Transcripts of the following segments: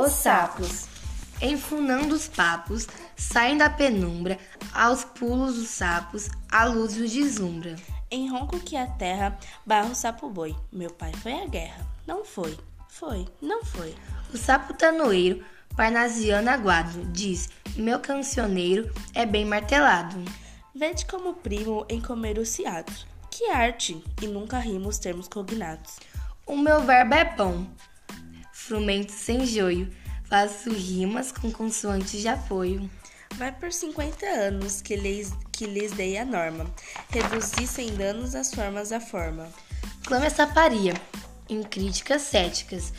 Os sapos. Enfunando os papos, saem da penumbra, aos pulos os sapos, a luz os deslumbra. Em ronco que a terra, barro sapo boi. Meu pai foi à guerra. Não foi, foi, não foi. O sapo tanoeiro, parnasiano aguado, diz: Meu cancioneiro é bem martelado. Vede como primo em comer os ciados. Que arte! E nunca rimos termos cognatos. O meu verbo é bom, frumento sem joio, faço rimas com consoantes de apoio. Vai por 50 anos que lhes, que lhes dei a norma. Reduzi sem danos as formas da forma. Clame essa paria, em críticas céticas.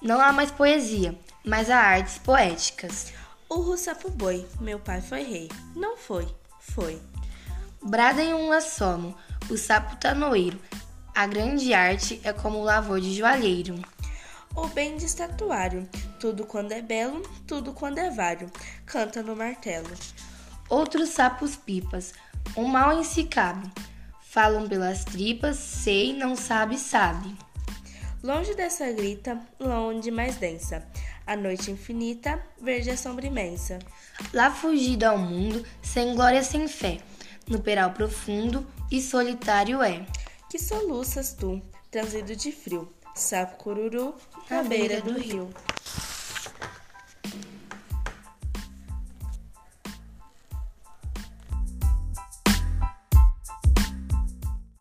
Não há mais poesia, mas há artes poéticas. Urro sapo boi, meu pai foi rei. Não foi, foi. Brada em um assomo, o sapo tanoeiro. A grande arte é como o lavor de joalheiro. O bem de estatuário, tudo quando é belo, tudo quando é vário, canta no martelo. Outros sapos pipas, um mal em si cabe. Falam pelas tripas, sei, não sabe, sabe. Longe dessa grita, longe mais densa, a noite infinita, verde a sombra imensa. Lá fugido ao mundo, sem glória, sem fé, no peral profundo e solitário é. Que soluças tu, transido de frio, sapo cururu, na beira do rio.